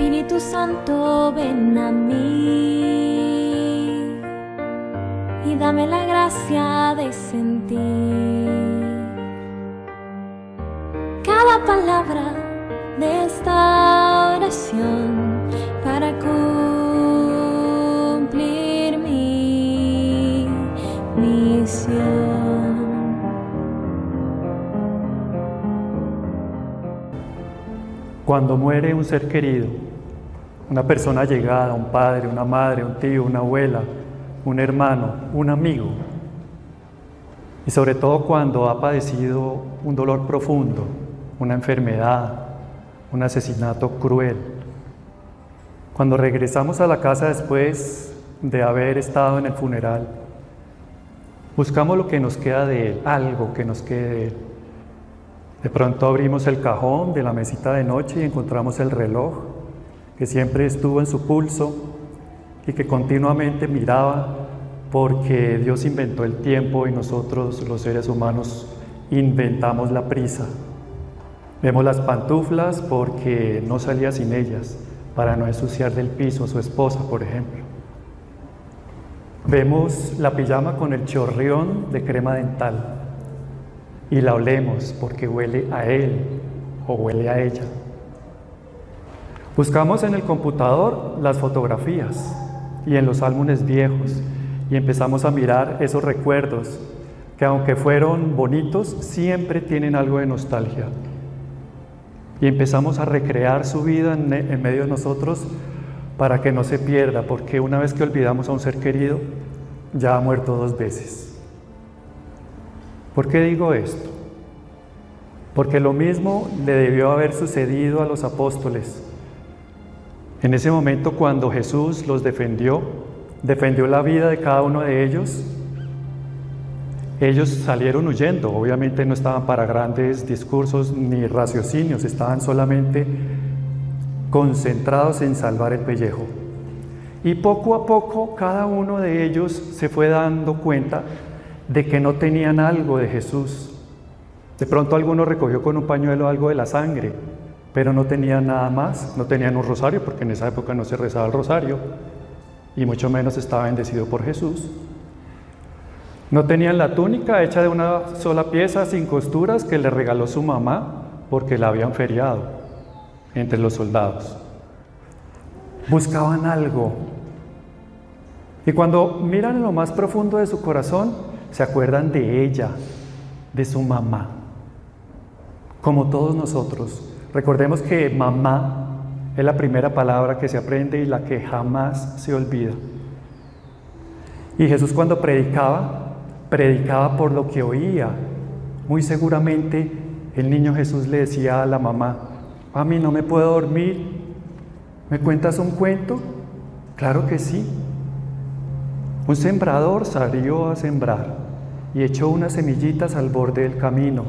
Espíritu Santo, ven a mí y dame la gracia de sentir cada palabra de esta oración para cumplir mi misión. Cuando muere un ser querido, una persona llegada, un padre, una madre, un tío, una abuela, un hermano, un amigo, y sobre todo cuando ha padecido un dolor profundo, una enfermedad, un asesinato cruel, cuando regresamos a la casa después de haber estado en el funeral, buscamos lo que nos queda de él, algo que nos quede de él. De pronto abrimos el cajón de la mesita de noche y encontramos el reloj que siempre estuvo en su pulso y que continuamente miraba porque Dios inventó el tiempo y nosotros los seres humanos inventamos la prisa. Vemos las pantuflas porque no salía sin ellas para no ensuciar del piso a su esposa, por ejemplo. Vemos la pijama con el chorrión de crema dental y la olemos porque huele a él o huele a ella. Buscamos en el computador las fotografías y en los álbumes viejos y empezamos a mirar esos recuerdos que aunque fueron bonitos, siempre tienen algo de nostalgia. Y empezamos a recrear su vida en, en medio de nosotros para que no se pierda, porque una vez que olvidamos a un ser querido, ya ha muerto dos veces. ¿Por qué digo esto? Porque lo mismo le debió haber sucedido a los apóstoles. En ese momento cuando Jesús los defendió, defendió la vida de cada uno de ellos, ellos salieron huyendo. Obviamente no estaban para grandes discursos ni raciocinios, estaban solamente concentrados en salvar el pellejo. Y poco a poco cada uno de ellos se fue dando cuenta de que no tenían algo de Jesús. De pronto alguno recogió con un pañuelo algo de la sangre, pero no tenían nada más, no tenían un rosario, porque en esa época no se rezaba el rosario, y mucho menos estaba bendecido por Jesús. No tenían la túnica hecha de una sola pieza sin costuras que le regaló su mamá porque la habían feriado entre los soldados. Buscaban algo. Y cuando miran en lo más profundo de su corazón, se acuerdan de ella, de su mamá. Como todos nosotros, recordemos que mamá es la primera palabra que se aprende y la que jamás se olvida. Y Jesús cuando predicaba, predicaba por lo que oía. Muy seguramente el niño Jesús le decía a la mamá, a mí no me puedo dormir, ¿me cuentas un cuento? Claro que sí. Un sembrador salió a sembrar y echó unas semillitas al borde del camino.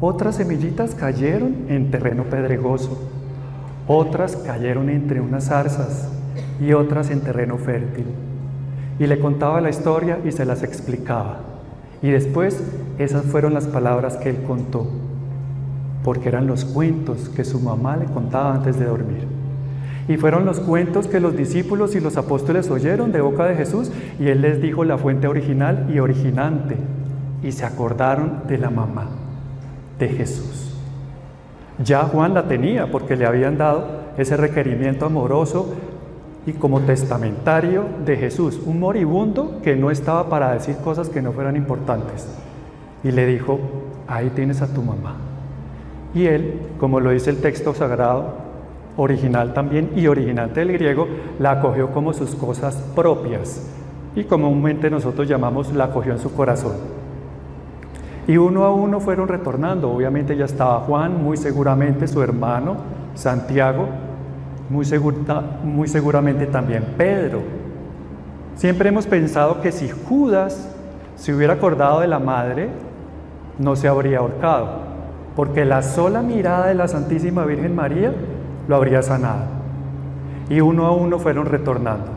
Otras semillitas cayeron en terreno pedregoso, otras cayeron entre unas zarzas y otras en terreno fértil. Y le contaba la historia y se las explicaba. Y después esas fueron las palabras que él contó, porque eran los cuentos que su mamá le contaba antes de dormir. Y fueron los cuentos que los discípulos y los apóstoles oyeron de boca de Jesús y Él les dijo la fuente original y originante. Y se acordaron de la mamá de Jesús. Ya Juan la tenía porque le habían dado ese requerimiento amoroso y como testamentario de Jesús, un moribundo que no estaba para decir cosas que no fueran importantes. Y le dijo, ahí tienes a tu mamá. Y él, como lo dice el texto sagrado, original también y originante del griego, la acogió como sus cosas propias y comúnmente nosotros llamamos la acogió en su corazón. Y uno a uno fueron retornando, obviamente ya estaba Juan, muy seguramente su hermano, Santiago, muy, seguramente también Pedro. Siempre hemos pensado que si Judas se hubiera acordado de la madre, no se habría ahorcado, porque la sola mirada de la Santísima Virgen María lo habría sanado. Y uno a uno fueron retornando.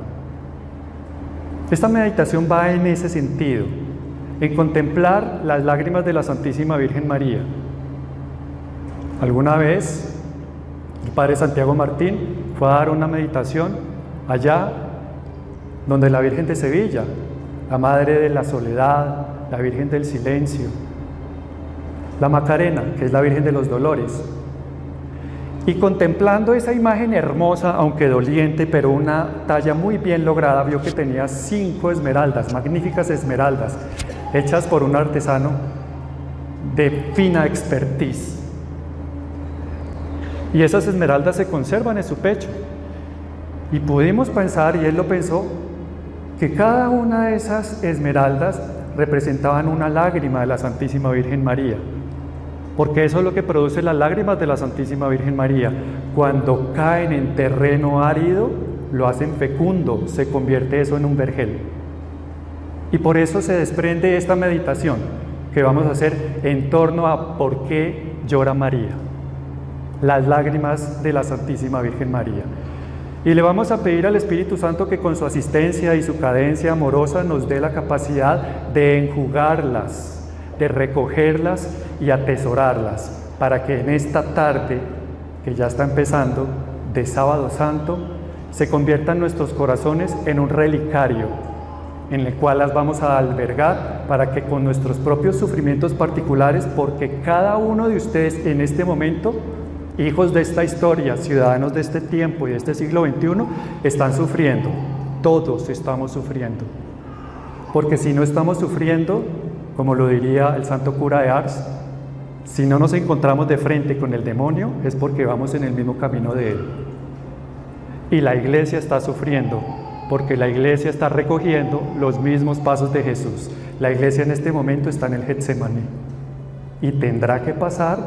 Esta meditación va en ese sentido, en contemplar las lágrimas de la Santísima Virgen María. Alguna vez el Padre Santiago Martín fue a dar una meditación allá donde la Virgen de Sevilla, la Madre de la Soledad, la Virgen del Silencio, la Macarena, que es la Virgen de los Dolores. Y contemplando esa imagen hermosa, aunque doliente, pero una talla muy bien lograda, vio que tenía cinco esmeraldas, magníficas esmeraldas, hechas por un artesano de fina expertise. Y esas esmeraldas se conservan en su pecho. Y pudimos pensar, y él lo pensó, que cada una de esas esmeraldas representaban una lágrima de la Santísima Virgen María. Porque eso es lo que produce las lágrimas de la Santísima Virgen María. Cuando caen en terreno árido, lo hacen fecundo, se convierte eso en un vergel. Y por eso se desprende esta meditación que vamos a hacer en torno a por qué llora María las lágrimas de la Santísima Virgen María. Y le vamos a pedir al Espíritu Santo que con su asistencia y su cadencia amorosa nos dé la capacidad de enjugarlas, de recogerlas y atesorarlas, para que en esta tarde, que ya está empezando, de sábado santo, se conviertan nuestros corazones en un relicario en el cual las vamos a albergar para que con nuestros propios sufrimientos particulares, porque cada uno de ustedes en este momento hijos de esta historia, ciudadanos de este tiempo y de este siglo XXI, están sufriendo. Todos estamos sufriendo. Porque si no estamos sufriendo, como lo diría el santo cura de Ars, si no nos encontramos de frente con el demonio, es porque vamos en el mismo camino de él. Y la iglesia está sufriendo, porque la iglesia está recogiendo los mismos pasos de Jesús. La iglesia en este momento está en el Getsemaní y tendrá que pasar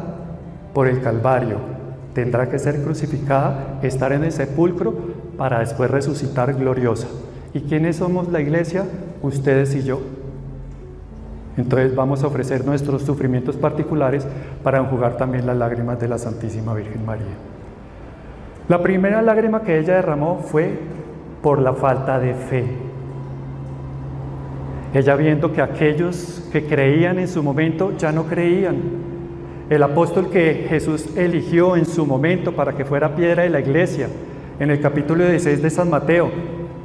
por el Calvario, tendrá que ser crucificada, estar en el sepulcro para después resucitar gloriosa. ¿Y quiénes somos la iglesia? Ustedes y yo. Entonces vamos a ofrecer nuestros sufrimientos particulares para enjugar también las lágrimas de la Santísima Virgen María. La primera lágrima que ella derramó fue por la falta de fe. Ella viendo que aquellos que creían en su momento ya no creían, el apóstol que Jesús eligió en su momento para que fuera piedra de la iglesia, en el capítulo 16 de San Mateo,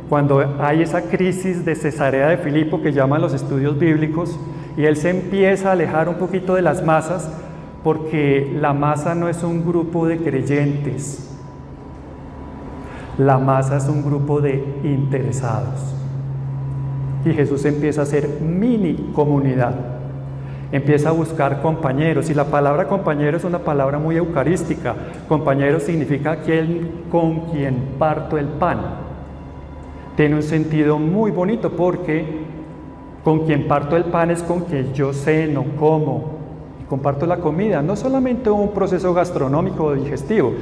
cuando hay esa crisis de Cesarea de Filipo que llaman los estudios bíblicos, y él se empieza a alejar un poquito de las masas, porque la masa no es un grupo de creyentes, la masa es un grupo de interesados. Y Jesús empieza a ser mini comunidad empieza a buscar compañeros. Y la palabra compañero es una palabra muy eucarística. Compañero significa aquel con quien parto el pan. Tiene un sentido muy bonito porque con quien parto el pan es con quien yo ceno, como comparto la comida. No solamente un proceso gastronómico o digestivo,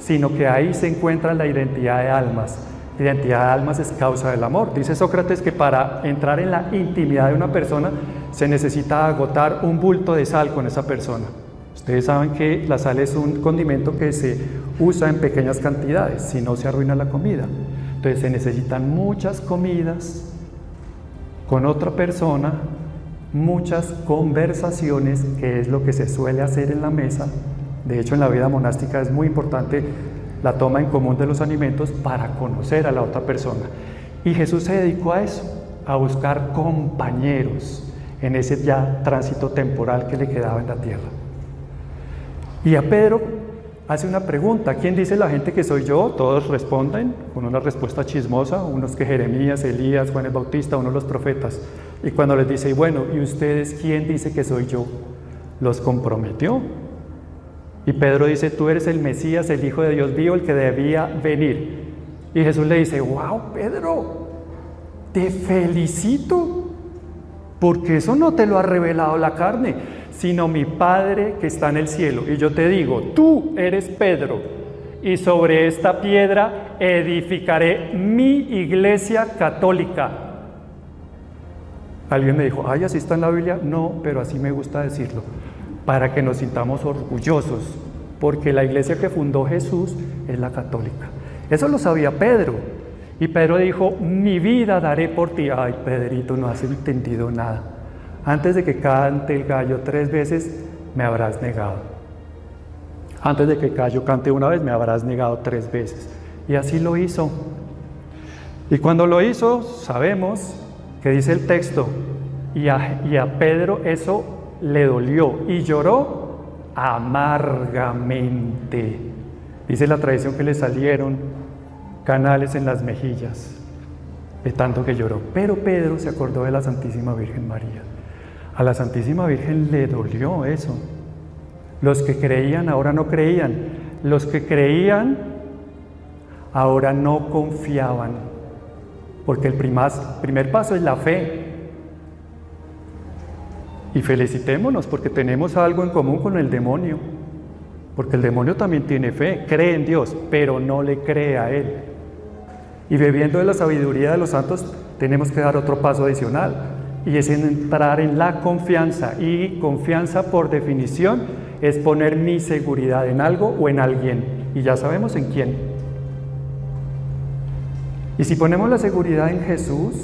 sino que ahí se encuentra la identidad de almas. Identidad de almas es causa del amor. Dice Sócrates que para entrar en la intimidad de una persona se necesita agotar un bulto de sal con esa persona. Ustedes saben que la sal es un condimento que se usa en pequeñas cantidades, si no se arruina la comida. Entonces se necesitan muchas comidas con otra persona, muchas conversaciones, que es lo que se suele hacer en la mesa. De hecho, en la vida monástica es muy importante la toma en común de los alimentos para conocer a la otra persona. Y Jesús se dedicó a eso, a buscar compañeros en ese ya tránsito temporal que le quedaba en la tierra. Y a Pedro hace una pregunta, ¿quién dice la gente que soy yo? Todos responden con una respuesta chismosa, unos que Jeremías, Elías, Juan el Bautista, uno de los profetas. Y cuando les dice, y bueno, ¿y ustedes quién dice que soy yo? Los comprometió. Y Pedro dice, tú eres el Mesías, el Hijo de Dios vivo, el que debía venir. Y Jesús le dice, wow, Pedro, te felicito porque eso no te lo ha revelado la carne, sino mi Padre que está en el cielo. Y yo te digo, tú eres Pedro, y sobre esta piedra edificaré mi iglesia católica. Alguien me dijo, ay, así está en la Biblia. No, pero así me gusta decirlo, para que nos sintamos orgullosos, porque la iglesia que fundó Jesús es la católica. Eso lo sabía Pedro. Y Pedro dijo, mi vida daré por ti. Ay, Pedrito, no has entendido nada. Antes de que cante el gallo tres veces, me habrás negado. Antes de que el gallo cante una vez, me habrás negado tres veces. Y así lo hizo. Y cuando lo hizo, sabemos que dice el texto, y a, y a Pedro eso le dolió y lloró amargamente. Dice la tradición que le salieron canales en las mejillas de tanto que lloró. Pero Pedro se acordó de la Santísima Virgen María. A la Santísima Virgen le dolió eso. Los que creían ahora no creían. Los que creían ahora no confiaban. Porque el primer paso es la fe. Y felicitémonos porque tenemos algo en común con el demonio. Porque el demonio también tiene fe, cree en Dios, pero no le cree a Él. Y bebiendo de la sabiduría de los santos, tenemos que dar otro paso adicional, y es entrar en la confianza. Y confianza, por definición, es poner mi seguridad en algo o en alguien, y ya sabemos en quién. Y si ponemos la seguridad en Jesús,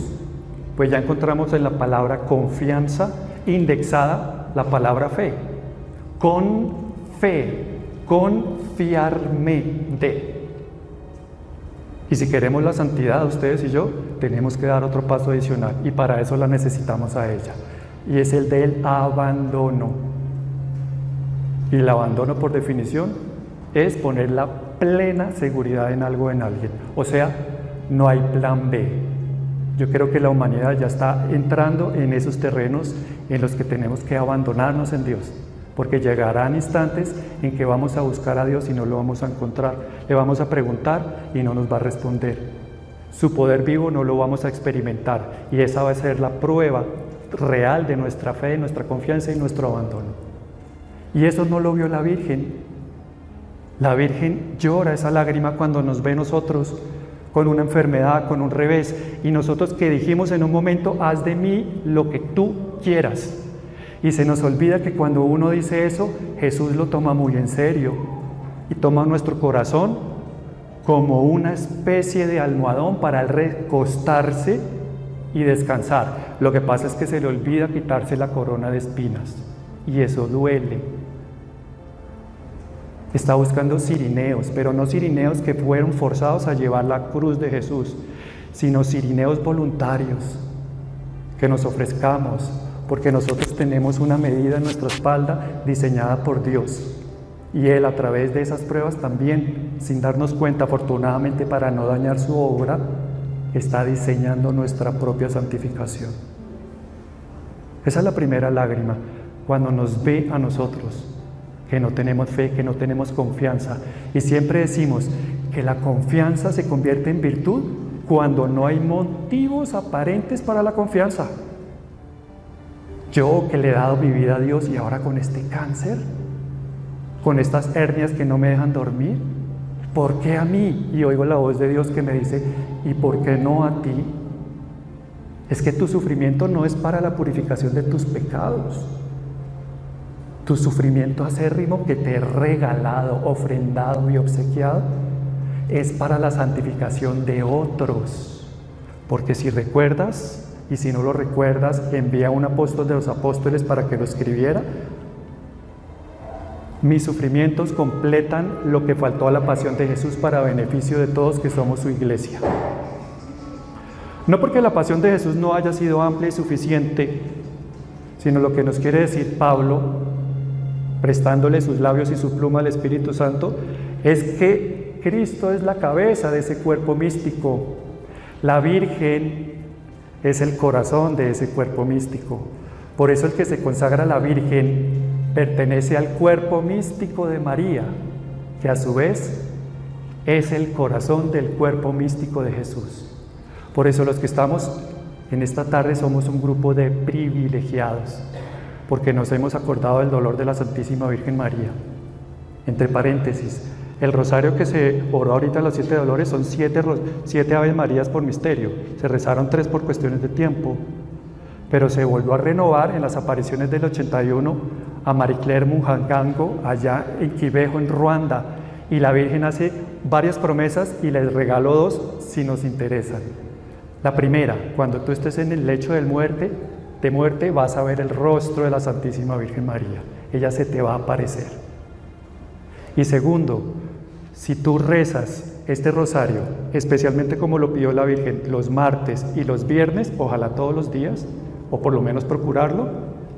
pues ya encontramos en la palabra confianza indexada la palabra fe. Con fe, confiarme de. Y si queremos la santidad, ustedes y yo, tenemos que dar otro paso adicional y para eso la necesitamos a ella. Y es el del abandono. Y el abandono por definición es poner la plena seguridad en algo en alguien. O sea, no hay plan B. Yo creo que la humanidad ya está entrando en esos terrenos en los que tenemos que abandonarnos en Dios porque llegarán instantes en que vamos a buscar a Dios y no lo vamos a encontrar. Le vamos a preguntar y no nos va a responder. Su poder vivo no lo vamos a experimentar y esa va a ser la prueba real de nuestra fe, nuestra confianza y nuestro abandono. Y eso no lo vio la Virgen. La Virgen llora esa lágrima cuando nos ve nosotros con una enfermedad, con un revés, y nosotros que dijimos en un momento, haz de mí lo que tú quieras. Y se nos olvida que cuando uno dice eso, Jesús lo toma muy en serio y toma nuestro corazón como una especie de almohadón para recostarse y descansar. Lo que pasa es que se le olvida quitarse la corona de espinas y eso duele. Está buscando sirineos, pero no sirineos que fueron forzados a llevar la cruz de Jesús, sino sirineos voluntarios, que nos ofrezcamos, porque nosotros tenemos una medida en nuestra espalda diseñada por Dios. Y Él a través de esas pruebas también, sin darnos cuenta, afortunadamente para no dañar su obra, está diseñando nuestra propia santificación. Esa es la primera lágrima, cuando nos ve a nosotros, que no tenemos fe, que no tenemos confianza. Y siempre decimos que la confianza se convierte en virtud cuando no hay motivos aparentes para la confianza. Yo que le he dado mi vida a Dios y ahora con este cáncer, con estas hernias que no me dejan dormir, ¿por qué a mí? Y oigo la voz de Dios que me dice, ¿y por qué no a ti? Es que tu sufrimiento no es para la purificación de tus pecados. Tu sufrimiento acérrimo que te he regalado, ofrendado y obsequiado es para la santificación de otros. Porque si recuerdas, y si no lo recuerdas, envía a un apóstol de los apóstoles para que lo escribiera. Mis sufrimientos completan lo que faltó a la pasión de Jesús para beneficio de todos que somos su iglesia. No porque la pasión de Jesús no haya sido amplia y suficiente, sino lo que nos quiere decir Pablo, prestándole sus labios y su pluma al Espíritu Santo, es que Cristo es la cabeza de ese cuerpo místico. La Virgen es el corazón de ese cuerpo místico. Por eso el que se consagra a la Virgen pertenece al cuerpo místico de María, que a su vez es el corazón del cuerpo místico de Jesús. Por eso los que estamos en esta tarde somos un grupo de privilegiados, porque nos hemos acordado del dolor de la Santísima Virgen María. Entre paréntesis, el rosario que se oró ahorita los siete dolores son siete, siete Aves Marías por misterio. Se rezaron tres por cuestiones de tiempo. Pero se volvió a renovar en las apariciones del 81 a Marie Claire Munjangango, allá en Quibejo, en Ruanda. Y la Virgen hace varias promesas y les regaló dos si nos interesan. La primera, cuando tú estés en el lecho de muerte, de muerte vas a ver el rostro de la Santísima Virgen María. Ella se te va a aparecer. Y segundo, si tú rezas este rosario, especialmente como lo pidió la Virgen, los martes y los viernes, ojalá todos los días, o por lo menos procurarlo,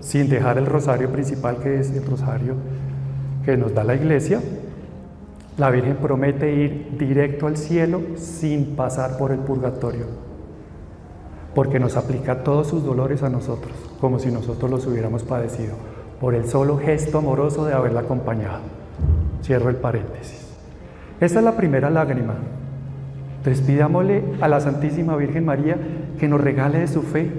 sin dejar el rosario principal que es el rosario que nos da la iglesia, la Virgen promete ir directo al cielo sin pasar por el purgatorio, porque nos aplica todos sus dolores a nosotros, como si nosotros los hubiéramos padecido, por el solo gesto amoroso de haberla acompañado. Cierro el paréntesis. Esta es la primera lágrima. Entonces pidámosle a la Santísima Virgen María que nos regale de su fe.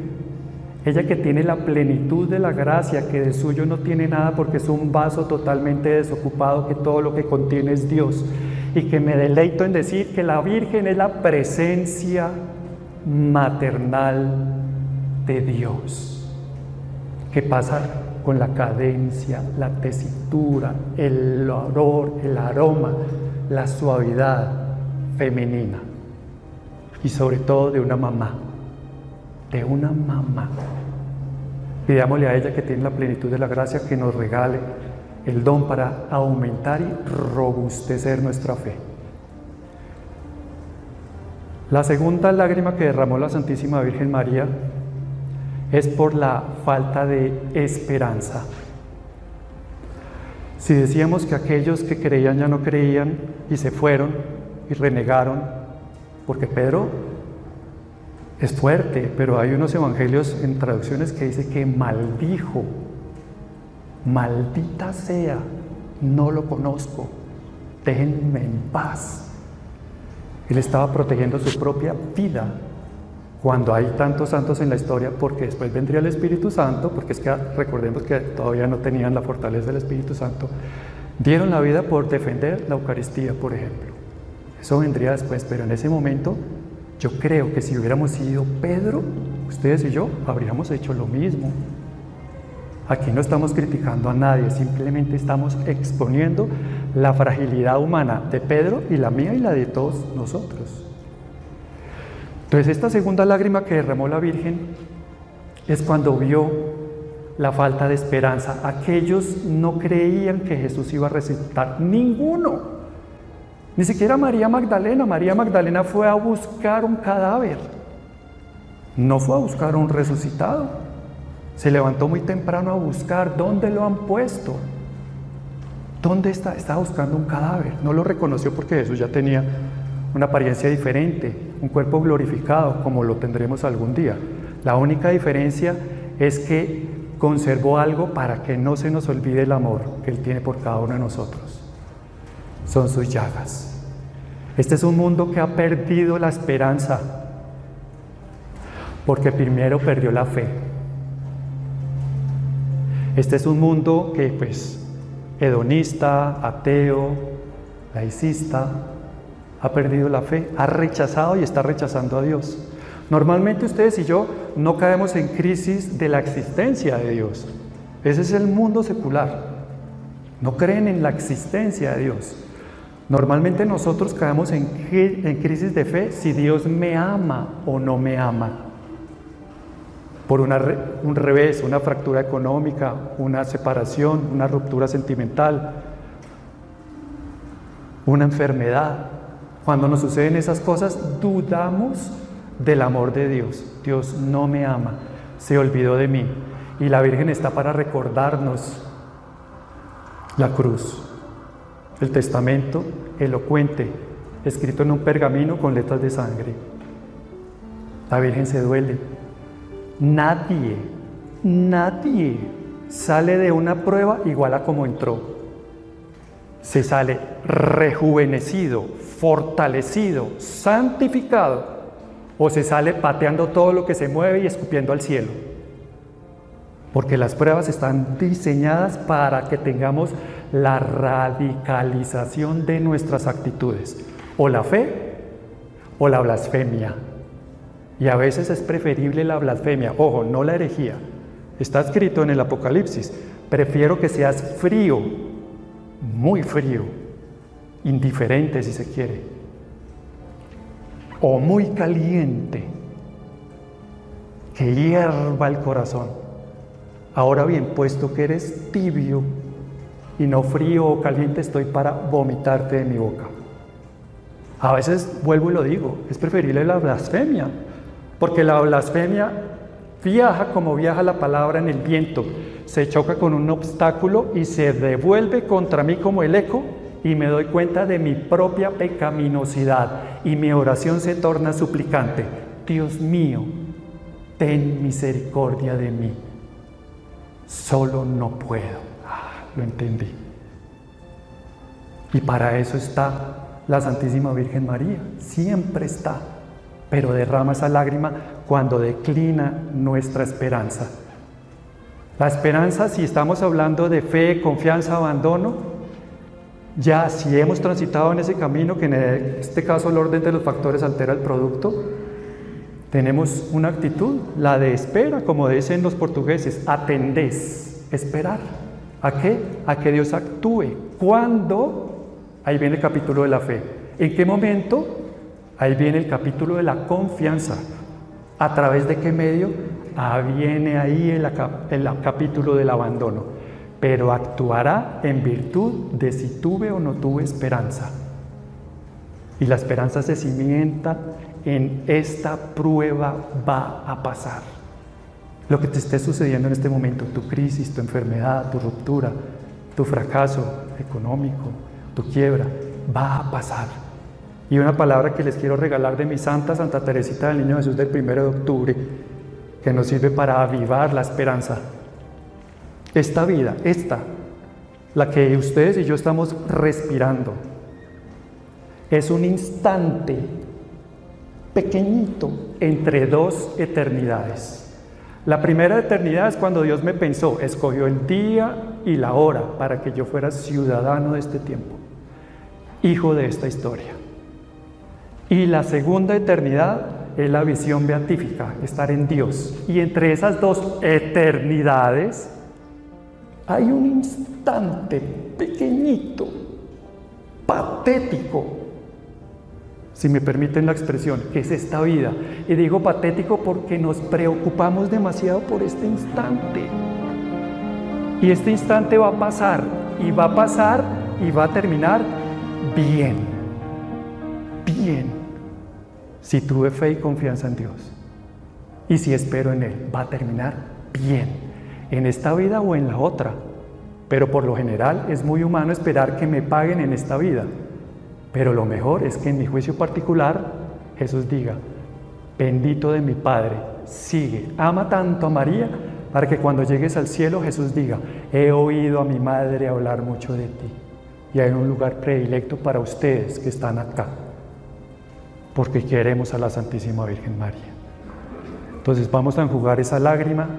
Ella que tiene la plenitud de la gracia, que de suyo no tiene nada porque es un vaso totalmente desocupado, que todo lo que contiene es Dios. Y que me deleito en decir que la Virgen es la presencia maternal de Dios. Que pasa con la cadencia, la tesitura, el olor, el aroma la suavidad femenina y sobre todo de una mamá, de una mamá. Pidámosle a ella que tiene la plenitud de la gracia que nos regale el don para aumentar y robustecer nuestra fe. La segunda lágrima que derramó la Santísima Virgen María es por la falta de esperanza. Si decíamos que aquellos que creían ya no creían y se fueron y renegaron, porque Pedro es fuerte, pero hay unos evangelios en traducciones que dice que maldijo, maldita sea, no lo conozco, déjenme en paz. Él estaba protegiendo su propia vida cuando hay tantos santos en la historia, porque después vendría el Espíritu Santo, porque es que recordemos que todavía no tenían la fortaleza del Espíritu Santo, dieron la vida por defender la Eucaristía, por ejemplo. Eso vendría después, pero en ese momento yo creo que si hubiéramos sido Pedro, ustedes y yo habríamos hecho lo mismo. Aquí no estamos criticando a nadie, simplemente estamos exponiendo la fragilidad humana de Pedro y la mía y la de todos nosotros. Entonces esta segunda lágrima que derramó la Virgen es cuando vio la falta de esperanza. Aquellos no creían que Jesús iba a resucitar, ninguno. Ni siquiera María Magdalena. María Magdalena fue a buscar un cadáver. No fue a buscar un resucitado. Se levantó muy temprano a buscar dónde lo han puesto. ¿Dónde está? Estaba buscando un cadáver. No lo reconoció porque Jesús ya tenía una apariencia diferente, un cuerpo glorificado como lo tendremos algún día. La única diferencia es que conservó algo para que no se nos olvide el amor que Él tiene por cada uno de nosotros. Son sus llagas. Este es un mundo que ha perdido la esperanza porque primero perdió la fe. Este es un mundo que pues hedonista, ateo, laicista, ha perdido la fe, ha rechazado y está rechazando a Dios. Normalmente ustedes y yo no caemos en crisis de la existencia de Dios. Ese es el mundo secular. No creen en la existencia de Dios. Normalmente nosotros caemos en, en crisis de fe si Dios me ama o no me ama. Por un revés, una fractura económica, una separación, una ruptura sentimental, una enfermedad, cuando nos suceden esas cosas, dudamos del amor de Dios. Dios no me ama, se olvidó de mí. Y la Virgen está para recordarnos la cruz, el testamento elocuente, escrito en un pergamino con letras de sangre. La Virgen se duele. Nadie, nadie sale de una prueba igual a como entró. Se sale rejuvenecido, fortalecido, santificado, o se sale pateando todo lo que se mueve y escupiendo al cielo. Porque las pruebas están diseñadas para que tengamos la radicalización de nuestras actitudes, o la fe o la blasfemia. Y a veces es preferible la blasfemia, ojo, no la herejía. Está escrito en el Apocalipsis, prefiero que seas frío, muy frío, indiferente si se quiere, o muy caliente, que hierva el corazón. Ahora bien, puesto que eres tibio y no frío o caliente, estoy para vomitarte de mi boca. A veces vuelvo y lo digo, es preferible la blasfemia, porque la blasfemia viaja como viaja la palabra en el viento, se choca con un obstáculo y se devuelve contra mí como el eco y me doy cuenta de mi propia pecaminosidad y mi oración se torna suplicante. Dios mío, ten misericordia de mí. Solo no puedo. Ah, lo entendí. Y para eso está la Santísima Virgen María. Siempre está. Pero derrama esa lágrima cuando declina nuestra esperanza. La esperanza, si estamos hablando de fe, confianza, abandono, ya si hemos transitado en ese camino, que en este caso el orden de los factores altera el producto, tenemos una actitud, la de espera, como dicen los portugueses, atendés, esperar. ¿A qué? A que Dios actúe. ¿Cuándo? Ahí viene el capítulo de la fe. ¿En qué momento? Ahí viene el capítulo de la confianza. ¿A través de qué medio? Ah, viene ahí el, el capítulo del abandono pero actuará en virtud de si tuve o no tuve esperanza. Y la esperanza se cimienta en esta prueba va a pasar. Lo que te esté sucediendo en este momento, tu crisis, tu enfermedad, tu ruptura, tu fracaso económico, tu quiebra, va a pasar. Y una palabra que les quiero regalar de mi santa, Santa Teresita del Niño Jesús del 1 de octubre, que nos sirve para avivar la esperanza. Esta vida, esta, la que ustedes y yo estamos respirando, es un instante pequeñito entre dos eternidades. La primera eternidad es cuando Dios me pensó, escogió el día y la hora para que yo fuera ciudadano de este tiempo, hijo de esta historia. Y la segunda eternidad es la visión beatífica, estar en Dios. Y entre esas dos eternidades hay un instante pequeñito, patético, si me permiten la expresión, que es esta vida. Y digo patético porque nos preocupamos demasiado por este instante. Y este instante va a pasar, y va a pasar, y va a terminar bien, bien, si tuve fe y confianza en Dios. Y si espero en Él, va a terminar bien en esta vida o en la otra. Pero por lo general es muy humano esperar que me paguen en esta vida. Pero lo mejor es que en mi juicio particular Jesús diga, bendito de mi Padre, sigue, ama tanto a María para que cuando llegues al cielo Jesús diga, he oído a mi madre hablar mucho de ti y hay un lugar predilecto para ustedes que están acá, porque queremos a la Santísima Virgen María. Entonces vamos a enjugar esa lágrima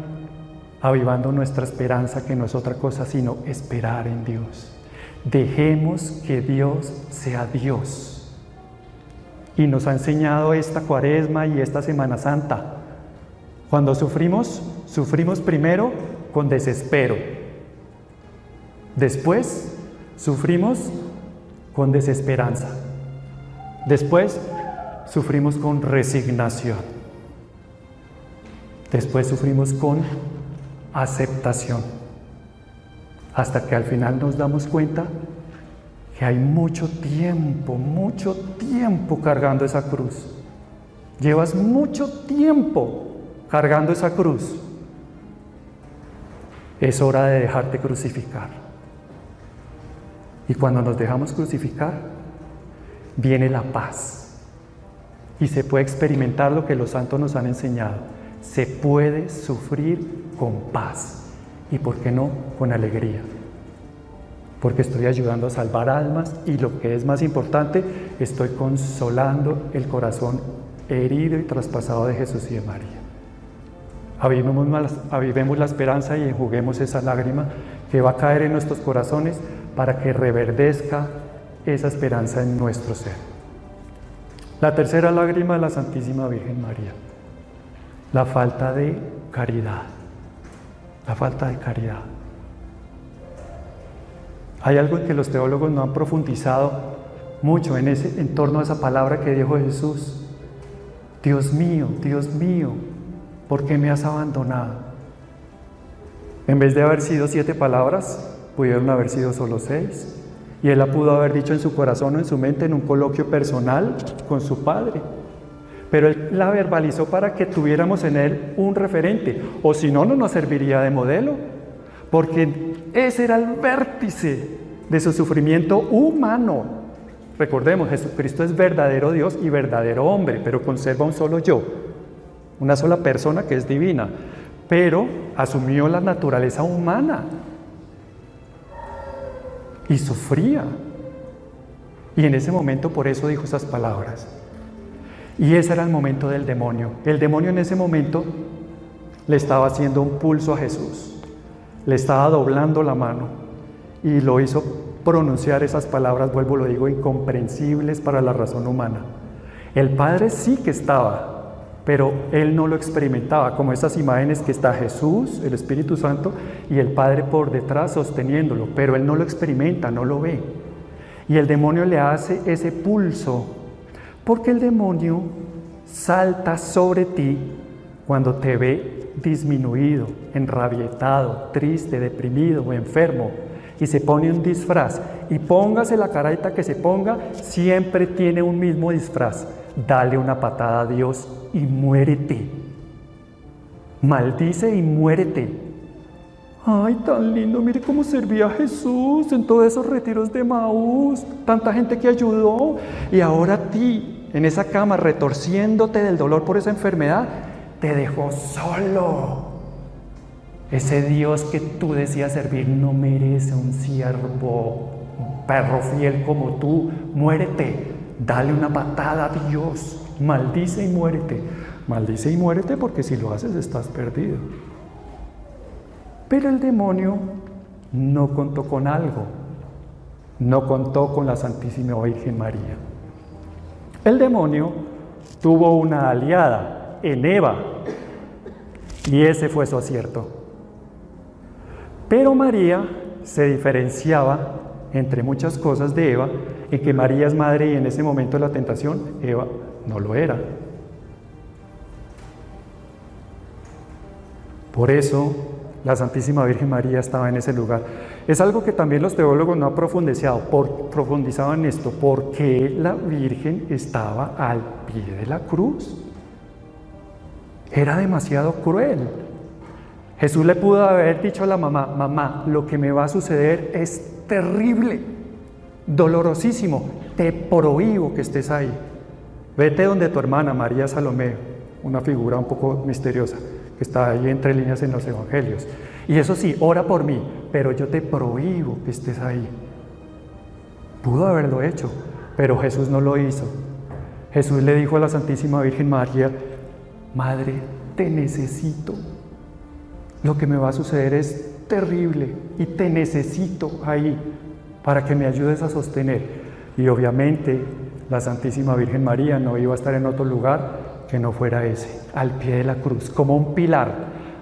avivando nuestra esperanza, que no es otra cosa sino esperar en Dios. Dejemos que Dios sea Dios. Y nos ha enseñado esta cuaresma y esta Semana Santa. Cuando sufrimos, sufrimos primero con desespero. Después, sufrimos con desesperanza. Después, sufrimos con resignación. Después sufrimos con aceptación. Hasta que al final nos damos cuenta que hay mucho tiempo, mucho tiempo cargando esa cruz. Llevas mucho tiempo cargando esa cruz. Es hora de dejarte crucificar. Y cuando nos dejamos crucificar, viene la paz. Y se puede experimentar lo que los santos nos han enseñado se puede sufrir con paz y, ¿por qué no?, con alegría. Porque estoy ayudando a salvar almas y lo que es más importante, estoy consolando el corazón herido y traspasado de Jesús y de María. Avivemos, la esperanza y enjuguemos esa lágrima que va a caer en nuestros corazones para que reverdezca esa esperanza en nuestro ser. La tercera lágrima de la Santísima Virgen María la falta de caridad. La falta de caridad. Hay algo en que los teólogos no han profundizado mucho en, ese, en torno a esa palabra que dijo Jesús. Dios mío, Dios mío, ¿por qué me has abandonado? En vez de haber sido siete palabras, pudieron haber sido solo seis. Y él la pudo haber dicho en su corazón o en su mente en un coloquio personal con su padre. Pero él la verbalizó para que tuviéramos en él un referente, o si no, no nos serviría de modelo, porque ese era el vértice de su sufrimiento humano. Recordemos, Jesucristo es verdadero Dios y verdadero hombre, pero conserva un solo yo, una sola persona que es divina, pero asumió la naturaleza humana y sufría. Y en ese momento por eso dijo esas palabras. Y ese era el momento del demonio. El demonio en ese momento le estaba haciendo un pulso a Jesús, le estaba doblando la mano y lo hizo pronunciar esas palabras, vuelvo lo digo, incomprensibles para la razón humana. El Padre sí que estaba, pero él no lo experimentaba, como esas imágenes que está Jesús, el Espíritu Santo, y el Padre por detrás sosteniéndolo, pero él no lo experimenta, no lo ve. Y el demonio le hace ese pulso porque el demonio salta sobre ti cuando te ve disminuido, enrabietado, triste, deprimido o enfermo y se pone un disfraz. Y póngase la carita que se ponga, siempre tiene un mismo disfraz. Dale una patada a Dios y muérete. Maldice y muérete. Ay, tan lindo, mire cómo servía Jesús en todos esos retiros de Maús, tanta gente que ayudó. Y ahora a ti, en esa cama retorciéndote del dolor por esa enfermedad, te dejó solo. Ese Dios que tú decías servir no merece un siervo, un perro fiel como tú. Muérete, dale una patada a Dios, maldice y muérete. Maldice y muérete porque si lo haces estás perdido. Pero el demonio no contó con algo, no contó con la Santísima Virgen María. El demonio tuvo una aliada en Eva y ese fue su acierto. Pero María se diferenciaba entre muchas cosas de Eva en que María es madre y en ese momento de la tentación Eva no lo era. Por eso la Santísima Virgen María estaba en ese lugar. Es algo que también los teólogos no han profundizado, profundizado en esto, porque la Virgen estaba al pie de la cruz. Era demasiado cruel. Jesús le pudo haber dicho a la mamá, mamá, lo que me va a suceder es terrible, dolorosísimo, te prohíbo que estés ahí. Vete donde tu hermana María Salomé, una figura un poco misteriosa que está ahí entre líneas en los evangelios. Y eso sí, ora por mí, pero yo te prohíbo que estés ahí. Pudo haberlo hecho, pero Jesús no lo hizo. Jesús le dijo a la Santísima Virgen María, Madre, te necesito. Lo que me va a suceder es terrible y te necesito ahí para que me ayudes a sostener. Y obviamente la Santísima Virgen María no iba a estar en otro lugar que no fuera ese, al pie de la cruz, como un pilar.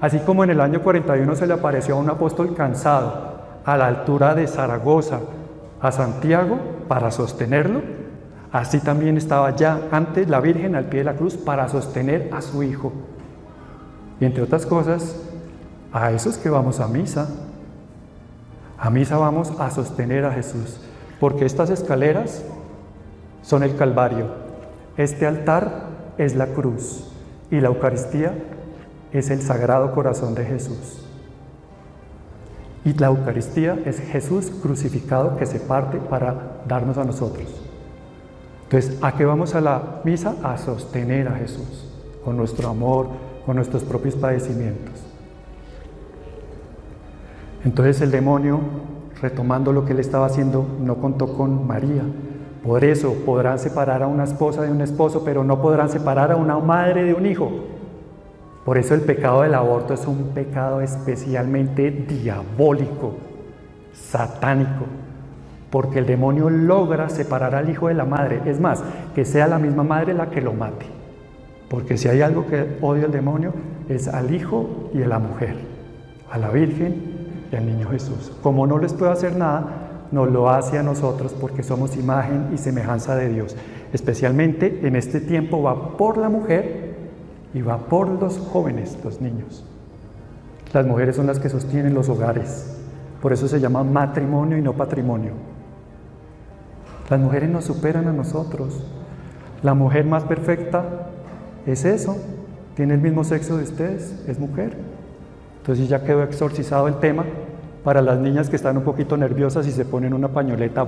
Así como en el año 41 se le apareció a un apóstol cansado a la altura de Zaragoza, a Santiago, para sostenerlo, así también estaba ya antes la Virgen al pie de la cruz para sostener a su Hijo. Y entre otras cosas, a esos que vamos a misa, a misa vamos a sostener a Jesús, porque estas escaleras son el Calvario, este altar es la cruz y la Eucaristía es el sagrado corazón de Jesús. Y la Eucaristía es Jesús crucificado que se parte para darnos a nosotros. Entonces, ¿a qué vamos a la misa? A sostener a Jesús con nuestro amor, con nuestros propios padecimientos. Entonces el demonio, retomando lo que él estaba haciendo, no contó con María, por eso podrán separar a una esposa de un esposo, pero no podrán separar a una madre de un hijo. Por eso el pecado del aborto es un pecado especialmente diabólico, satánico, porque el demonio logra separar al hijo de la madre. Es más, que sea la misma madre la que lo mate. Porque si hay algo que odia el demonio es al hijo y a la mujer, a la Virgen al niño Jesús. Como no les puede hacer nada, nos lo hace a nosotros porque somos imagen y semejanza de Dios. Especialmente en este tiempo va por la mujer y va por los jóvenes, los niños. Las mujeres son las que sostienen los hogares. Por eso se llama matrimonio y no patrimonio. Las mujeres nos superan a nosotros. La mujer más perfecta es eso, tiene el mismo sexo de ustedes, es mujer. Entonces ya quedó exorcizado el tema para las niñas que están un poquito nerviosas y se ponen una pañoleta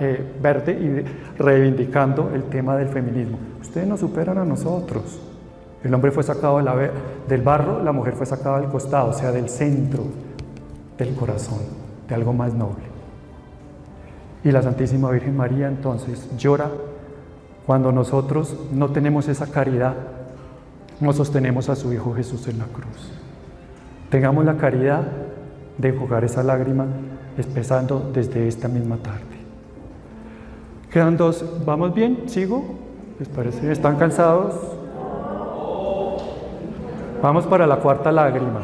eh, verde y reivindicando el tema del feminismo. Ustedes nos superan a nosotros. El hombre fue sacado del barro, la mujer fue sacada del costado, o sea, del centro del corazón, de algo más noble. Y la Santísima Virgen María entonces llora cuando nosotros no tenemos esa caridad, no sostenemos a su Hijo Jesús en la cruz. Tengamos la caridad de jugar esa lágrima empezando desde esta misma tarde. Quedan dos, ¿vamos bien? ¿Sigo? ¿Les parece? ¿Están cansados? Vamos para la cuarta lágrima.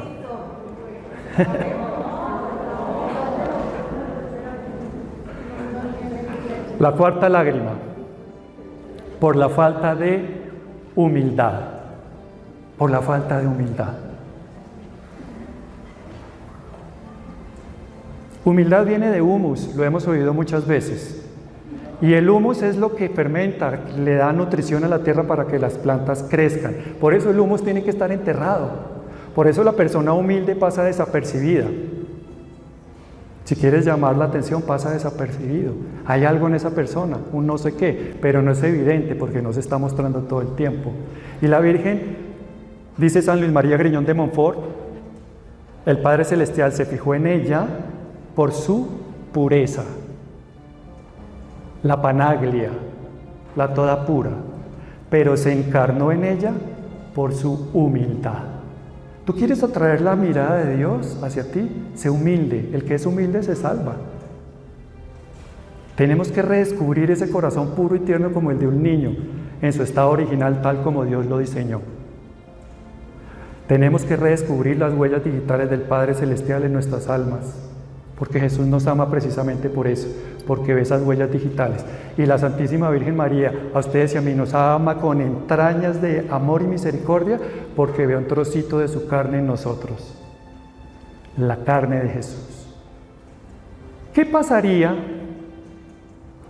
la cuarta lágrima, por la falta de humildad, por la falta de humildad. Humildad viene de humus, lo hemos oído muchas veces. Y el humus es lo que fermenta, le da nutrición a la tierra para que las plantas crezcan. Por eso el humus tiene que estar enterrado. Por eso la persona humilde pasa desapercibida. Si quieres llamar la atención, pasa desapercibido. Hay algo en esa persona, un no sé qué, pero no es evidente porque no se está mostrando todo el tiempo. Y la Virgen, dice San Luis María Griñón de Montfort, el Padre Celestial se fijó en ella por su pureza, la panaglia, la toda pura, pero se encarnó en ella por su humildad. ¿Tú quieres atraer la mirada de Dios hacia ti? Sé humilde. El que es humilde se salva. Tenemos que redescubrir ese corazón puro y tierno como el de un niño, en su estado original tal como Dios lo diseñó. Tenemos que redescubrir las huellas digitales del Padre Celestial en nuestras almas porque Jesús nos ama precisamente por eso, porque ve esas huellas digitales. Y la Santísima Virgen María, a ustedes y a mí, nos ama con entrañas de amor y misericordia, porque ve un trocito de su carne en nosotros, la carne de Jesús. ¿Qué pasaría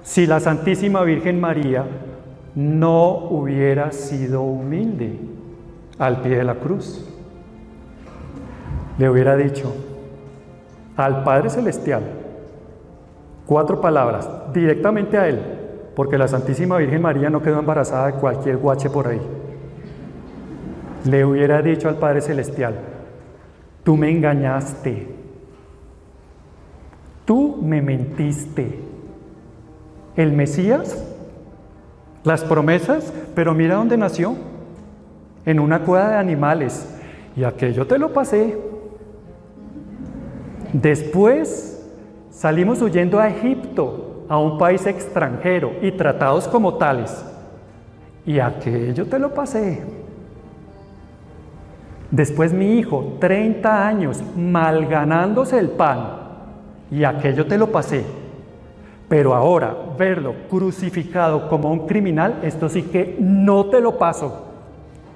si la Santísima Virgen María no hubiera sido humilde al pie de la cruz? Le hubiera dicho, al Padre Celestial, cuatro palabras, directamente a Él, porque la Santísima Virgen María no quedó embarazada de cualquier guache por ahí. Le hubiera dicho al Padre Celestial, tú me engañaste, tú me mentiste. El Mesías, las promesas, pero mira dónde nació, en una cueva de animales, y aquello te lo pasé. Después salimos huyendo a Egipto, a un país extranjero, y tratados como tales. Y aquello te lo pasé. Después mi hijo, 30 años, malganándose el pan, y aquello te lo pasé. Pero ahora verlo crucificado como un criminal, esto sí que no te lo paso.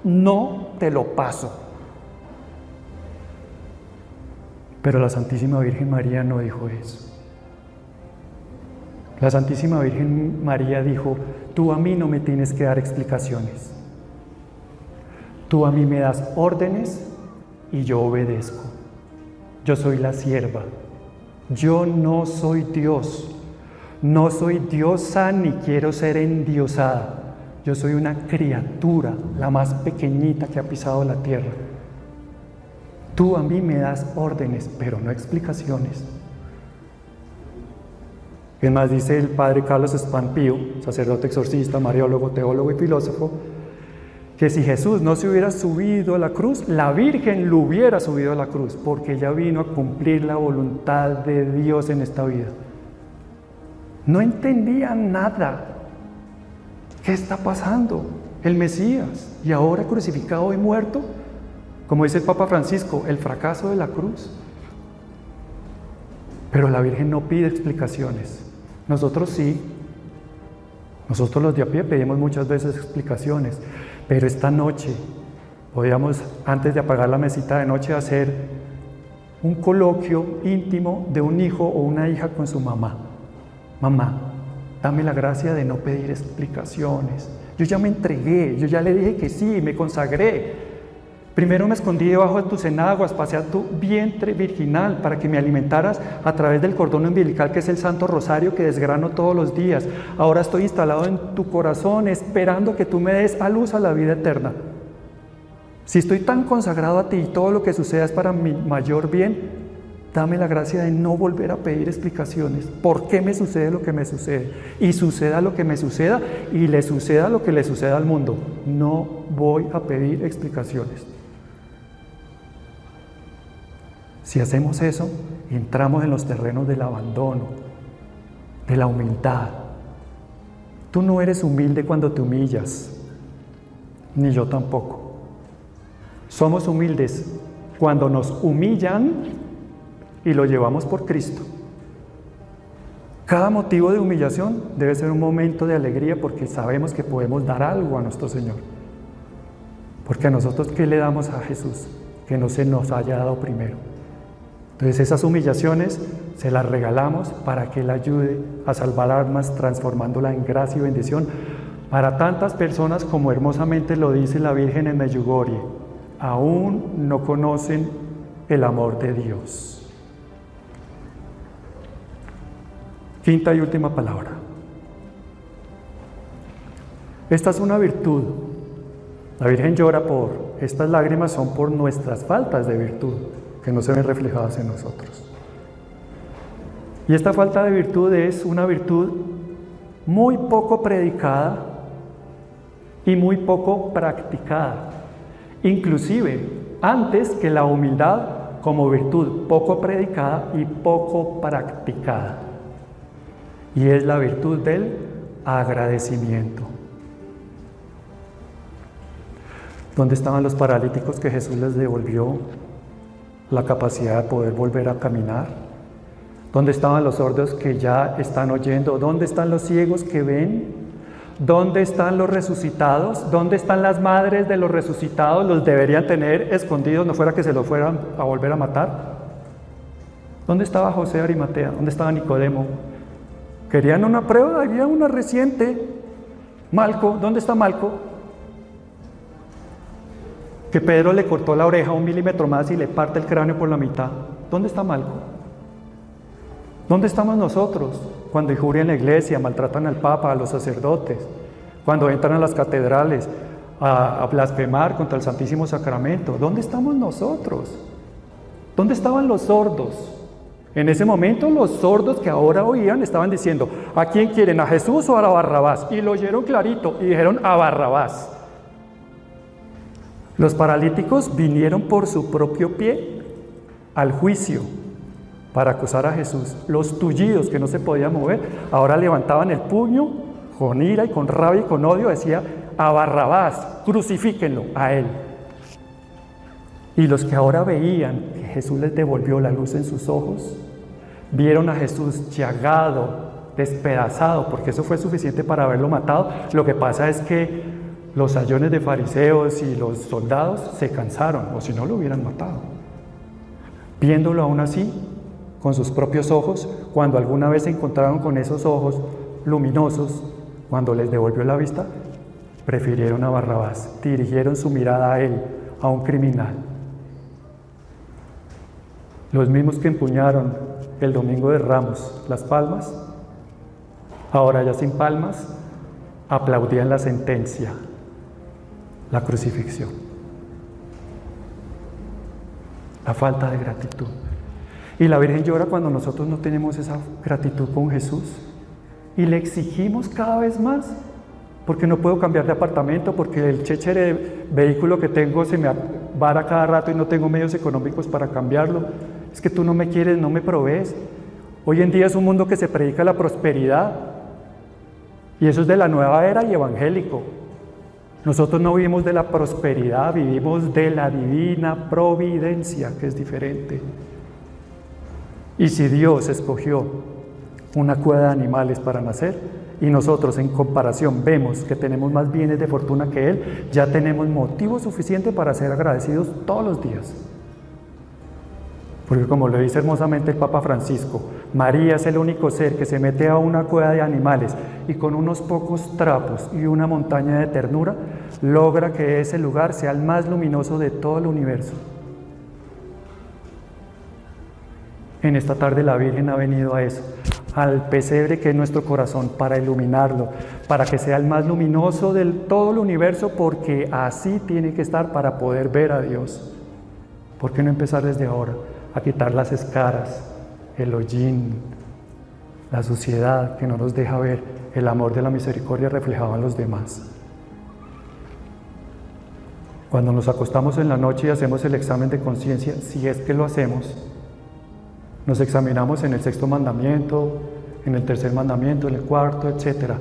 No te lo paso. Pero la Santísima Virgen María no dijo eso. La Santísima Virgen María dijo, tú a mí no me tienes que dar explicaciones. Tú a mí me das órdenes y yo obedezco. Yo soy la sierva. Yo no soy Dios. No soy diosa ni quiero ser endiosada. Yo soy una criatura, la más pequeñita que ha pisado la tierra. Tú a mí me das órdenes, pero no explicaciones. Es más, dice el padre Carlos Spampío, sacerdote exorcista, mariólogo, teólogo y filósofo, que si Jesús no se hubiera subido a la cruz, la Virgen lo hubiera subido a la cruz, porque ella vino a cumplir la voluntad de Dios en esta vida. No entendía nada. ¿Qué está pasando? El Mesías, y ahora crucificado y muerto, como dice el Papa Francisco, el fracaso de la cruz. Pero la Virgen no pide explicaciones. Nosotros sí. Nosotros los de a pie pedimos muchas veces explicaciones. Pero esta noche podíamos, antes de apagar la mesita de noche, hacer un coloquio íntimo de un hijo o una hija con su mamá. Mamá, Dame la gracia de no pedir explicaciones. Yo ya me entregué, yo ya le dije que sí, me consagré. Primero me escondí debajo de tus enaguas, pasé a tu vientre virginal para que me alimentaras a través del cordón umbilical que es el Santo Rosario que desgrano todos los días. Ahora estoy instalado en tu corazón esperando que tú me des a luz a la vida eterna. Si estoy tan consagrado a ti y todo lo que suceda es para mi mayor bien, dame la gracia de no volver a pedir explicaciones. ¿Por qué me sucede lo que me sucede? Y suceda lo que me suceda y le suceda lo que le suceda al mundo. No voy a pedir explicaciones. Si hacemos eso, entramos en los terrenos del abandono, de la humildad. Tú no eres humilde cuando te humillas, ni yo tampoco. Somos humildes cuando nos humillan y lo llevamos por Cristo. Cada motivo de humillación debe ser un momento de alegría porque sabemos que podemos dar algo a nuestro Señor. Porque a nosotros, ¿qué le damos a Jesús? Que no se nos haya dado primero. Entonces esas humillaciones se las regalamos para que Él ayude a salvar almas transformándola en gracia y bendición para tantas personas como hermosamente lo dice la Virgen en Medjugorje. Aún no conocen el amor de Dios. Quinta y última palabra. Esta es una virtud. La Virgen llora por, estas lágrimas son por nuestras faltas de virtud que no se ven reflejadas en nosotros. Y esta falta de virtud es una virtud muy poco predicada y muy poco practicada. Inclusive antes que la humildad como virtud poco predicada y poco practicada. Y es la virtud del agradecimiento. ¿Dónde estaban los paralíticos que Jesús les devolvió la capacidad de poder volver a caminar? ¿Dónde estaban los sordos que ya están oyendo? ¿Dónde están los ciegos que ven? ¿Dónde están los resucitados? ¿Dónde están las madres de los resucitados? Los deberían tener escondidos, no fuera que se los fueran a volver a matar. ¿Dónde estaba José Arimatea? ¿Dónde estaba Nicodemo? Querían una prueba, había una reciente. Malco, ¿dónde está Malco? Que Pedro le cortó la oreja un milímetro más y le parte el cráneo por la mitad. ¿Dónde está Malco? ¿Dónde estamos nosotros cuando injurian la iglesia, maltratan al Papa, a los sacerdotes, cuando entran a las catedrales a, a blasfemar contra el Santísimo Sacramento? ¿Dónde estamos nosotros? ¿Dónde estaban los sordos? En ese momento los sordos que ahora oían estaban diciendo, ¿a quién quieren? ¿A Jesús o a Barrabás? Y lo oyeron clarito y dijeron a Barrabás. Los paralíticos vinieron por su propio pie al juicio para acusar a Jesús. Los tullidos que no se podían mover, ahora levantaban el puño con ira y con rabia y con odio, decía, a Barrabás, crucifíquenlo a él. Y los que ahora veían que Jesús les devolvió la luz en sus ojos, vieron a Jesús llagado, despedazado, porque eso fue suficiente para haberlo matado. Lo que pasa es que los ayones de fariseos y los soldados se cansaron, o si no lo hubieran matado. Viéndolo aún así, con sus propios ojos, cuando alguna vez se encontraron con esos ojos luminosos, cuando les devolvió la vista, prefirieron a Barrabás, dirigieron su mirada a él, a un criminal. Los mismos que empuñaron el domingo de Ramos las palmas, ahora ya sin palmas, aplaudían la sentencia la crucifixión. La falta de gratitud. Y la Virgen llora cuando nosotros no tenemos esa gratitud con Jesús y le exigimos cada vez más, porque no puedo cambiar de apartamento, porque el cheche de vehículo que tengo se me vara cada rato y no tengo medios económicos para cambiarlo. Es que tú no me quieres, no me provees. Hoy en día es un mundo que se predica la prosperidad y eso es de la nueva era y evangélico. Nosotros no vivimos de la prosperidad, vivimos de la divina providencia, que es diferente. Y si Dios escogió una cueva de animales para nacer y nosotros en comparación vemos que tenemos más bienes de fortuna que Él, ya tenemos motivo suficiente para ser agradecidos todos los días. Porque como le dice hermosamente el Papa Francisco, María es el único ser que se mete a una cueva de animales y con unos pocos trapos y una montaña de ternura logra que ese lugar sea el más luminoso de todo el universo. En esta tarde la Virgen ha venido a eso, al pesebre que es nuestro corazón, para iluminarlo, para que sea el más luminoso del todo el universo, porque así tiene que estar para poder ver a Dios. ¿Por qué no empezar desde ahora a quitar las escaras, el hollín, la suciedad que no nos deja ver el amor de la misericordia reflejado en los demás? Cuando nos acostamos en la noche y hacemos el examen de conciencia, si es que lo hacemos, nos examinamos en el sexto mandamiento, en el tercer mandamiento, en el cuarto, etc.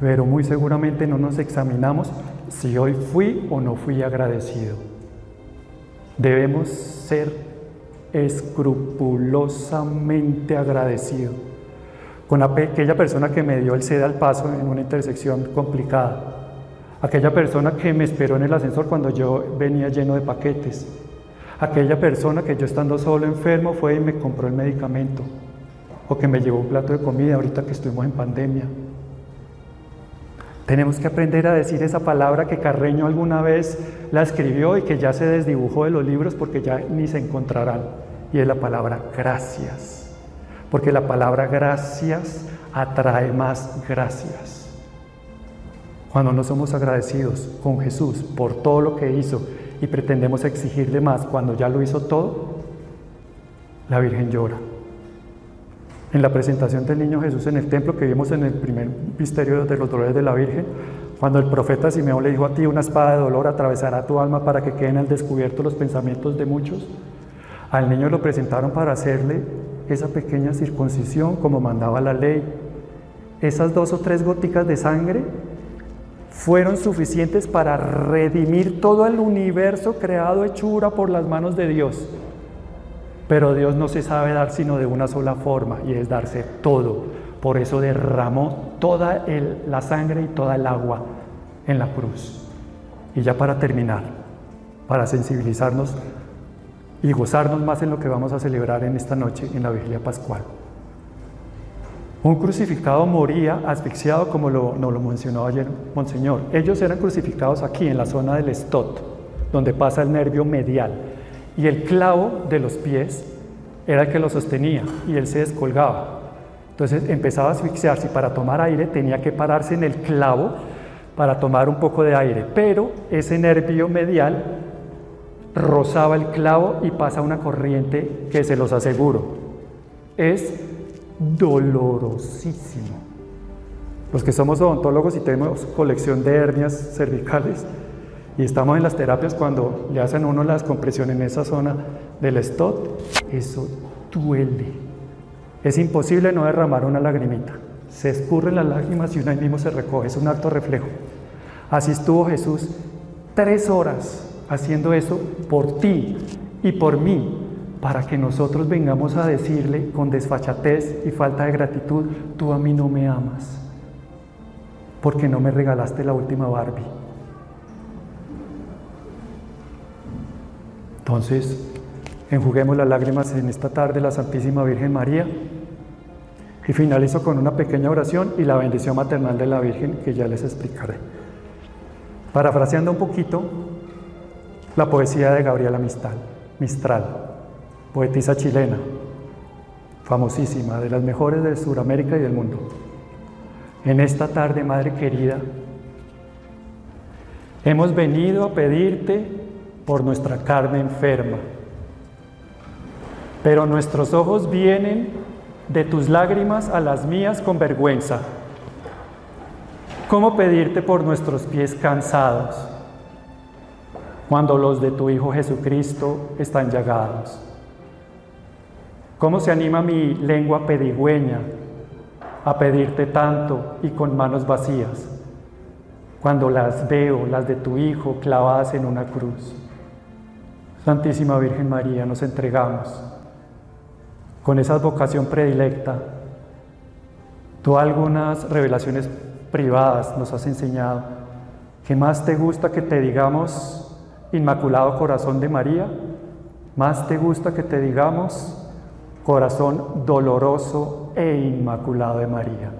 Pero muy seguramente no nos examinamos si hoy fui o no fui agradecido. Debemos ser escrupulosamente agradecidos con aquella persona que me dio el sed al paso en una intersección complicada, aquella persona que me esperó en el ascensor cuando yo venía lleno de paquetes, aquella persona que yo estando solo enfermo fue y me compró el medicamento o que me llevó un plato de comida ahorita que estuvimos en pandemia. Tenemos que aprender a decir esa palabra que Carreño alguna vez la escribió y que ya se desdibujó de los libros porque ya ni se encontrarán. Y es la palabra gracias. Porque la palabra gracias atrae más gracias. Cuando no somos agradecidos con Jesús por todo lo que hizo y pretendemos exigirle más cuando ya lo hizo todo, la Virgen llora. En la presentación del niño Jesús en el templo que vimos en el primer misterio de los dolores de la Virgen, cuando el profeta Simeón le dijo a ti, una espada de dolor atravesará tu alma para que queden al descubierto los pensamientos de muchos, al niño lo presentaron para hacerle esa pequeña circuncisión como mandaba la ley. Esas dos o tres goticas de sangre fueron suficientes para redimir todo el universo creado hechura por las manos de Dios. Pero Dios no se sabe dar sino de una sola forma y es darse todo. Por eso derramó toda la sangre y toda el agua en la cruz. Y ya para terminar, para sensibilizarnos y gozarnos más en lo que vamos a celebrar en esta noche en la vigilia pascual. Un crucificado moría asfixiado como lo, nos lo mencionó ayer Monseñor. Ellos eran crucificados aquí en la zona del estot, donde pasa el nervio medial. Y el clavo de los pies era el que lo sostenía y él se descolgaba. Entonces empezaba a asfixiarse y para tomar aire tenía que pararse en el clavo para tomar un poco de aire. Pero ese nervio medial rozaba el clavo y pasa una corriente que se los aseguro. Es dolorosísimo. Los que somos odontólogos y tenemos colección de hernias cervicales y estamos en las terapias cuando le hacen uno las compresiones en esa zona del stot, eso duele. Es imposible no derramar una lagrimita. Se escurren las lágrimas y uno mismo se recoge, es un acto reflejo. Así estuvo Jesús tres horas haciendo eso por ti y por mí, para que nosotros vengamos a decirle con desfachatez y falta de gratitud, tú a mí no me amas, porque no me regalaste la última Barbie. Entonces, enjuguemos las lágrimas en esta tarde la Santísima Virgen María y finalizo con una pequeña oración y la bendición maternal de la Virgen que ya les explicaré. Parafraseando un poquito la poesía de Gabriela Mistral. Mistral poetisa chilena, famosísima, de las mejores de Sudamérica y del mundo. En esta tarde, Madre querida, hemos venido a pedirte por nuestra carne enferma, pero nuestros ojos vienen de tus lágrimas a las mías con vergüenza. ¿Cómo pedirte por nuestros pies cansados cuando los de tu Hijo Jesucristo están llagados? ¿Cómo se anima mi lengua pedigüeña a pedirte tanto y con manos vacías cuando las veo, las de tu Hijo, clavadas en una cruz? Santísima Virgen María, nos entregamos con esa vocación predilecta. Tú algunas revelaciones privadas nos has enseñado. ¿Qué más te gusta que te digamos Inmaculado Corazón de María? ¿Más te gusta que te digamos corazón doloroso e inmaculado de María.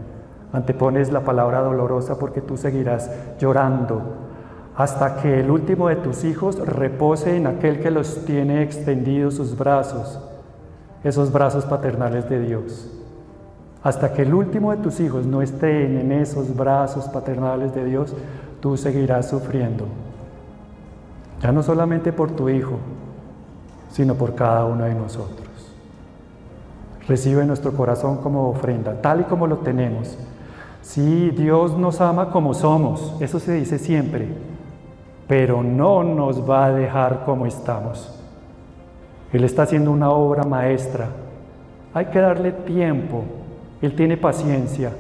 Antepones la palabra dolorosa porque tú seguirás llorando hasta que el último de tus hijos repose en aquel que los tiene extendidos sus brazos, esos brazos paternales de Dios. Hasta que el último de tus hijos no esté en esos brazos paternales de Dios, tú seguirás sufriendo. Ya no solamente por tu hijo, sino por cada uno de nosotros. Recibe nuestro corazón como ofrenda, tal y como lo tenemos. Sí, Dios nos ama como somos, eso se dice siempre, pero no nos va a dejar como estamos. Él está haciendo una obra maestra. Hay que darle tiempo. Él tiene paciencia.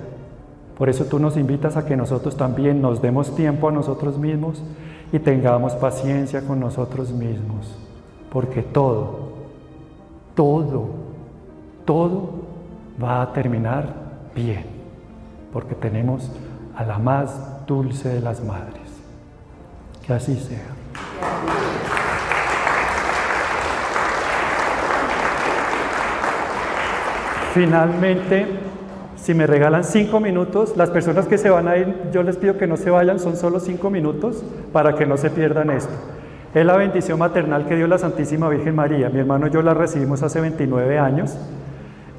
Por eso tú nos invitas a que nosotros también nos demos tiempo a nosotros mismos y tengamos paciencia con nosotros mismos. Porque todo, todo, todo va a terminar bien. Porque tenemos a la más dulce de las madres. Que así sea. Finalmente, si me regalan cinco minutos, las personas que se van a ir, yo les pido que no se vayan, son solo cinco minutos para que no se pierdan esto. Es la bendición maternal que dio la Santísima Virgen María. Mi hermano y yo la recibimos hace 29 años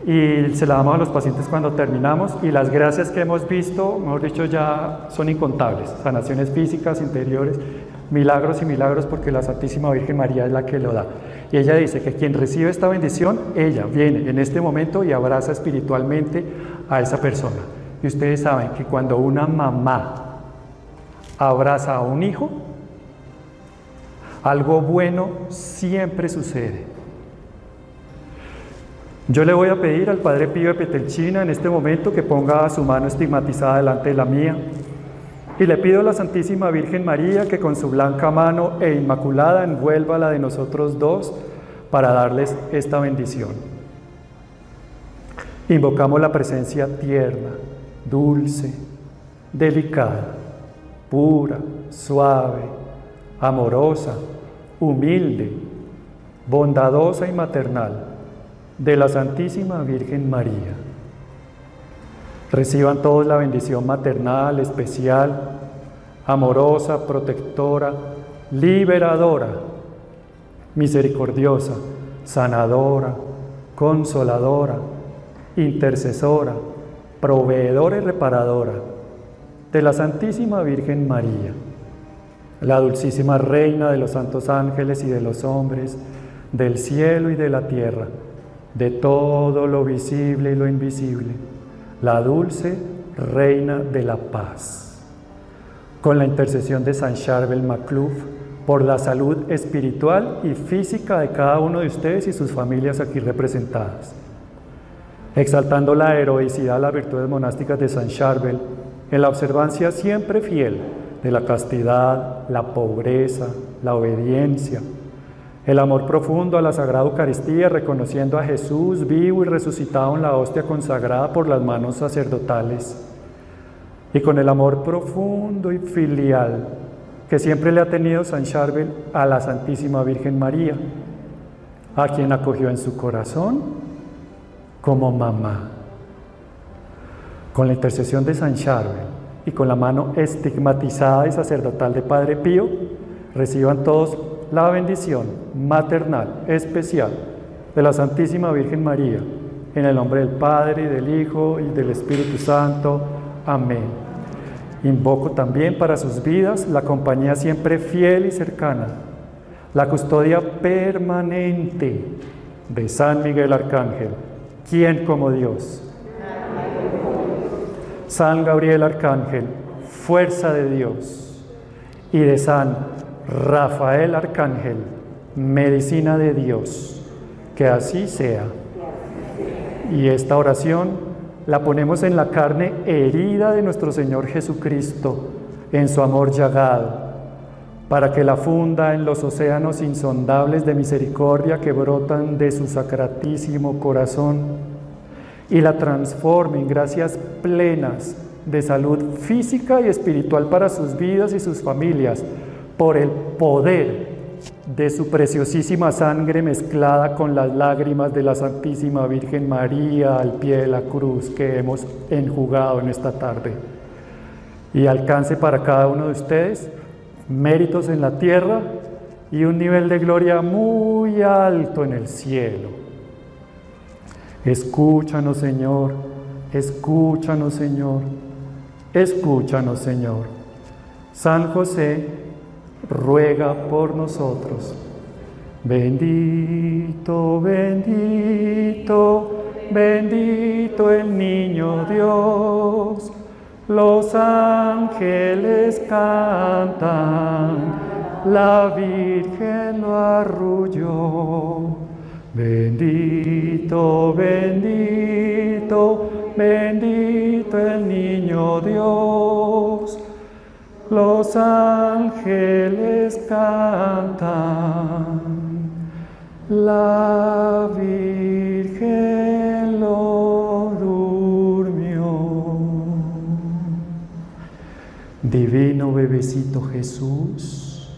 y se la damos a los pacientes cuando terminamos y las gracias que hemos visto, mejor dicho, ya son incontables. Sanaciones físicas, interiores, milagros y milagros porque la Santísima Virgen María es la que lo da. Y ella dice que quien recibe esta bendición, ella viene en este momento y abraza espiritualmente a esa persona. Y ustedes saben que cuando una mamá abraza a un hijo, algo bueno siempre sucede. Yo le voy a pedir al Padre Pío de Petelchina en este momento que ponga su mano estigmatizada delante de la mía y le pido a la Santísima Virgen María que con su blanca mano e inmaculada envuelva la de nosotros dos para darles esta bendición. Invocamos la presencia tierna, dulce, delicada, pura, suave, amorosa, humilde, bondadosa y maternal de la Santísima Virgen María Reciban todos la bendición maternal, especial, amorosa, protectora, liberadora, misericordiosa, sanadora, consoladora, intercesora, proveedora y reparadora de la Santísima Virgen María, la dulcísima Reina de los santos ángeles y de los hombres, del cielo y de la tierra, de todo lo visible y lo invisible la dulce reina de la paz. Con la intercesión de San Charbel Macluf, por la salud espiritual y física de cada uno de ustedes y sus familias aquí representadas. Exaltando la heroicidad, las virtudes monásticas de San Charbel, en la observancia siempre fiel de la castidad, la pobreza, la obediencia, el amor profundo a la Sagrada Eucaristía, reconociendo a Jesús vivo y resucitado en la hostia consagrada por las manos sacerdotales. Y con el amor profundo y filial que siempre le ha tenido San Charbel a la Santísima Virgen María, a quien acogió en su corazón como mamá. Con la intercesión de San Charbel y con la mano estigmatizada y sacerdotal de Padre Pío, reciban todos la bendición maternal especial de la Santísima Virgen María, en el nombre del Padre, y del Hijo y del Espíritu Santo. Amén. Invoco también para sus vidas la compañía siempre fiel y cercana, la custodia permanente de San Miguel Arcángel, quien como Dios. San Gabriel Arcángel, fuerza de Dios, y de San Rafael Arcángel, medicina de Dios, que así sea. Y esta oración la ponemos en la carne herida de nuestro Señor Jesucristo, en su amor llagado, para que la funda en los océanos insondables de misericordia que brotan de su sacratísimo corazón y la transforme en gracias plenas de salud física y espiritual para sus vidas y sus familias por el poder de su preciosísima sangre mezclada con las lágrimas de la Santísima Virgen María al pie de la cruz que hemos enjugado en esta tarde. Y alcance para cada uno de ustedes méritos en la tierra y un nivel de gloria muy alto en el cielo. Escúchanos, Señor, escúchanos, Señor, escúchanos, Señor. San José, ruega por nosotros. Bendito, bendito, bendito el niño Dios. Los ángeles cantan, la Virgen lo arrulló. Bendito, bendito, bendito el niño Dios los ángeles cantan, la Virgen lo durmió. Divino bebecito Jesús,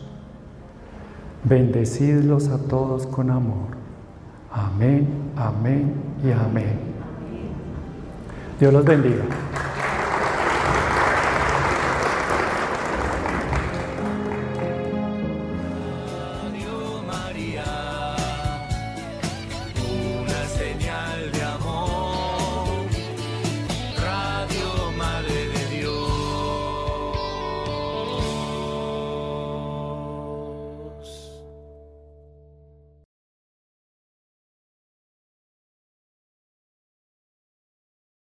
bendecidlos a todos con amor. Amén, amén y amén. Dios los bendiga.